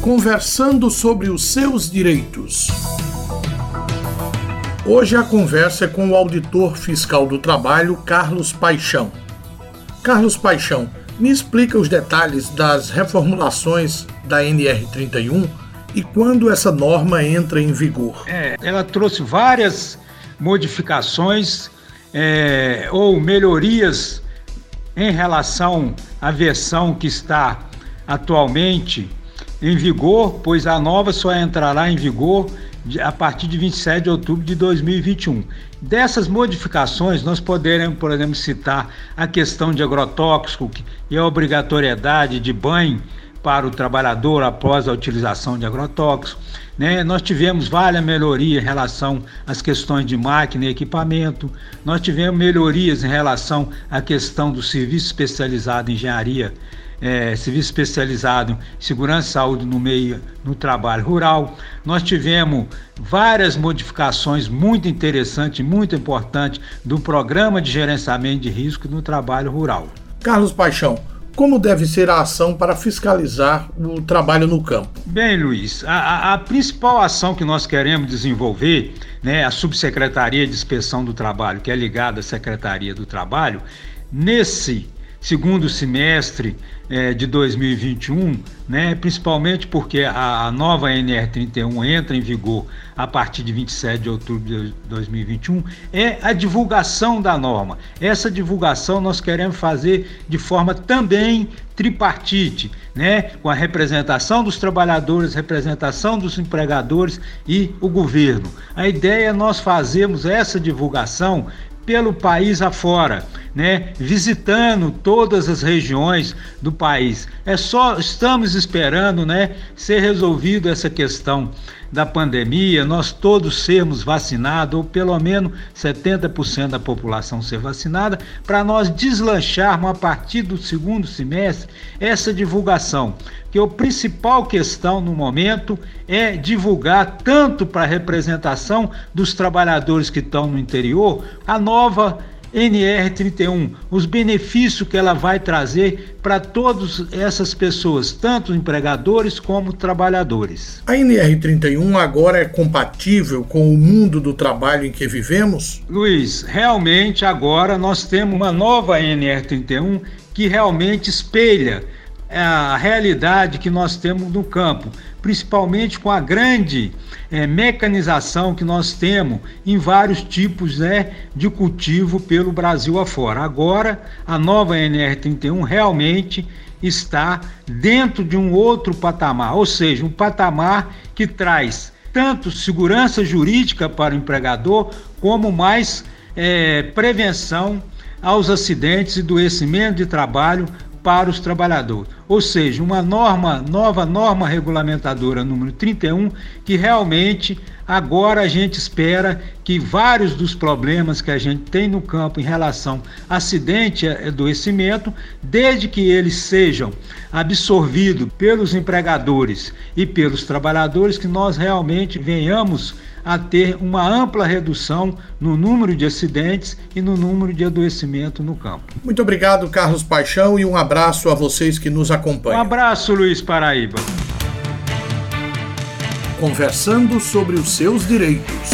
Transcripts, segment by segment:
conversando sobre os seus direitos. Hoje a conversa é com o auditor fiscal do trabalho, Carlos Paixão. Carlos Paixão, me explica os detalhes das reformulações da NR31 e quando essa norma entra em vigor. É, ela trouxe várias modificações é, ou melhorias em relação à versão que está atualmente em vigor, pois a nova só entrará em vigor a partir de 27 de outubro de 2021. Dessas modificações, nós poderemos, por exemplo, citar a questão de agrotóxico e a obrigatoriedade de banho para o trabalhador após a utilização de agrotóxicos. Né? Nós tivemos várias melhorias em relação às questões de máquina e equipamento, nós tivemos melhorias em relação à questão do serviço especializado em engenharia é, serviço especializado em segurança e saúde no meio no trabalho rural. Nós tivemos várias modificações muito interessantes, muito importantes do programa de gerenciamento de risco no trabalho rural. Carlos Paixão, como deve ser a ação para fiscalizar o trabalho no campo? Bem, Luiz, a, a principal ação que nós queremos desenvolver, né, a Subsecretaria de Inspeção do Trabalho, que é ligada à Secretaria do Trabalho, nesse segundo semestre é, de 2021, né, principalmente porque a, a, nova NR31 entra em vigor a partir de 27 de outubro de 2021, é a divulgação da norma. Essa divulgação nós queremos fazer de forma também tripartite, né, com a representação dos trabalhadores, representação dos empregadores e o governo. A ideia é nós fazermos essa divulgação pelo país afora, né? visitando todas as regiões do país. É só estamos esperando, né, ser resolvido essa questão da pandemia, nós todos sermos vacinados, ou pelo menos 70% da população ser vacinada, para nós deslancharmos a partir do segundo semestre essa divulgação. Que a principal questão no momento é divulgar tanto para a representação dos trabalhadores que estão no interior a nova NR31, os benefícios que ela vai trazer para todas essas pessoas, tanto empregadores como trabalhadores. A NR31 agora é compatível com o mundo do trabalho em que vivemos? Luiz, realmente agora nós temos uma nova NR31 que realmente espelha a realidade que nós temos no campo, principalmente com a grande é, mecanização que nós temos em vários tipos né, de cultivo pelo Brasil afora. Agora, a nova NR31 realmente está dentro de um outro patamar, ou seja, um patamar que traz tanto segurança jurídica para o empregador, como mais é, prevenção aos acidentes e adoecimento de trabalho para os trabalhadores. Ou seja, uma norma, nova norma regulamentadora número 31, que realmente agora a gente espera que vários dos problemas que a gente tem no campo em relação a acidente e adoecimento, desde que eles sejam absorvidos pelos empregadores e pelos trabalhadores, que nós realmente venhamos a ter uma ampla redução no número de acidentes e no número de adoecimento no campo. Muito obrigado, Carlos Paixão, e um abraço a vocês que nos acompanham. Um abraço, Luiz Paraíba. Conversando sobre os seus direitos.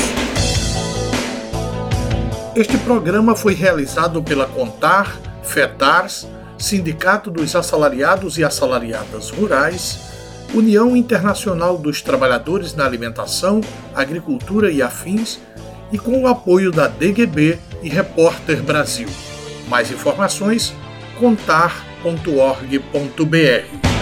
Este programa foi realizado pela Contar, FETARS, Sindicato dos Assalariados e Assalariadas Rurais União Internacional dos Trabalhadores na Alimentação, Agricultura e Afins, e com o apoio da DGB e Repórter Brasil. Mais informações: contar.org.br.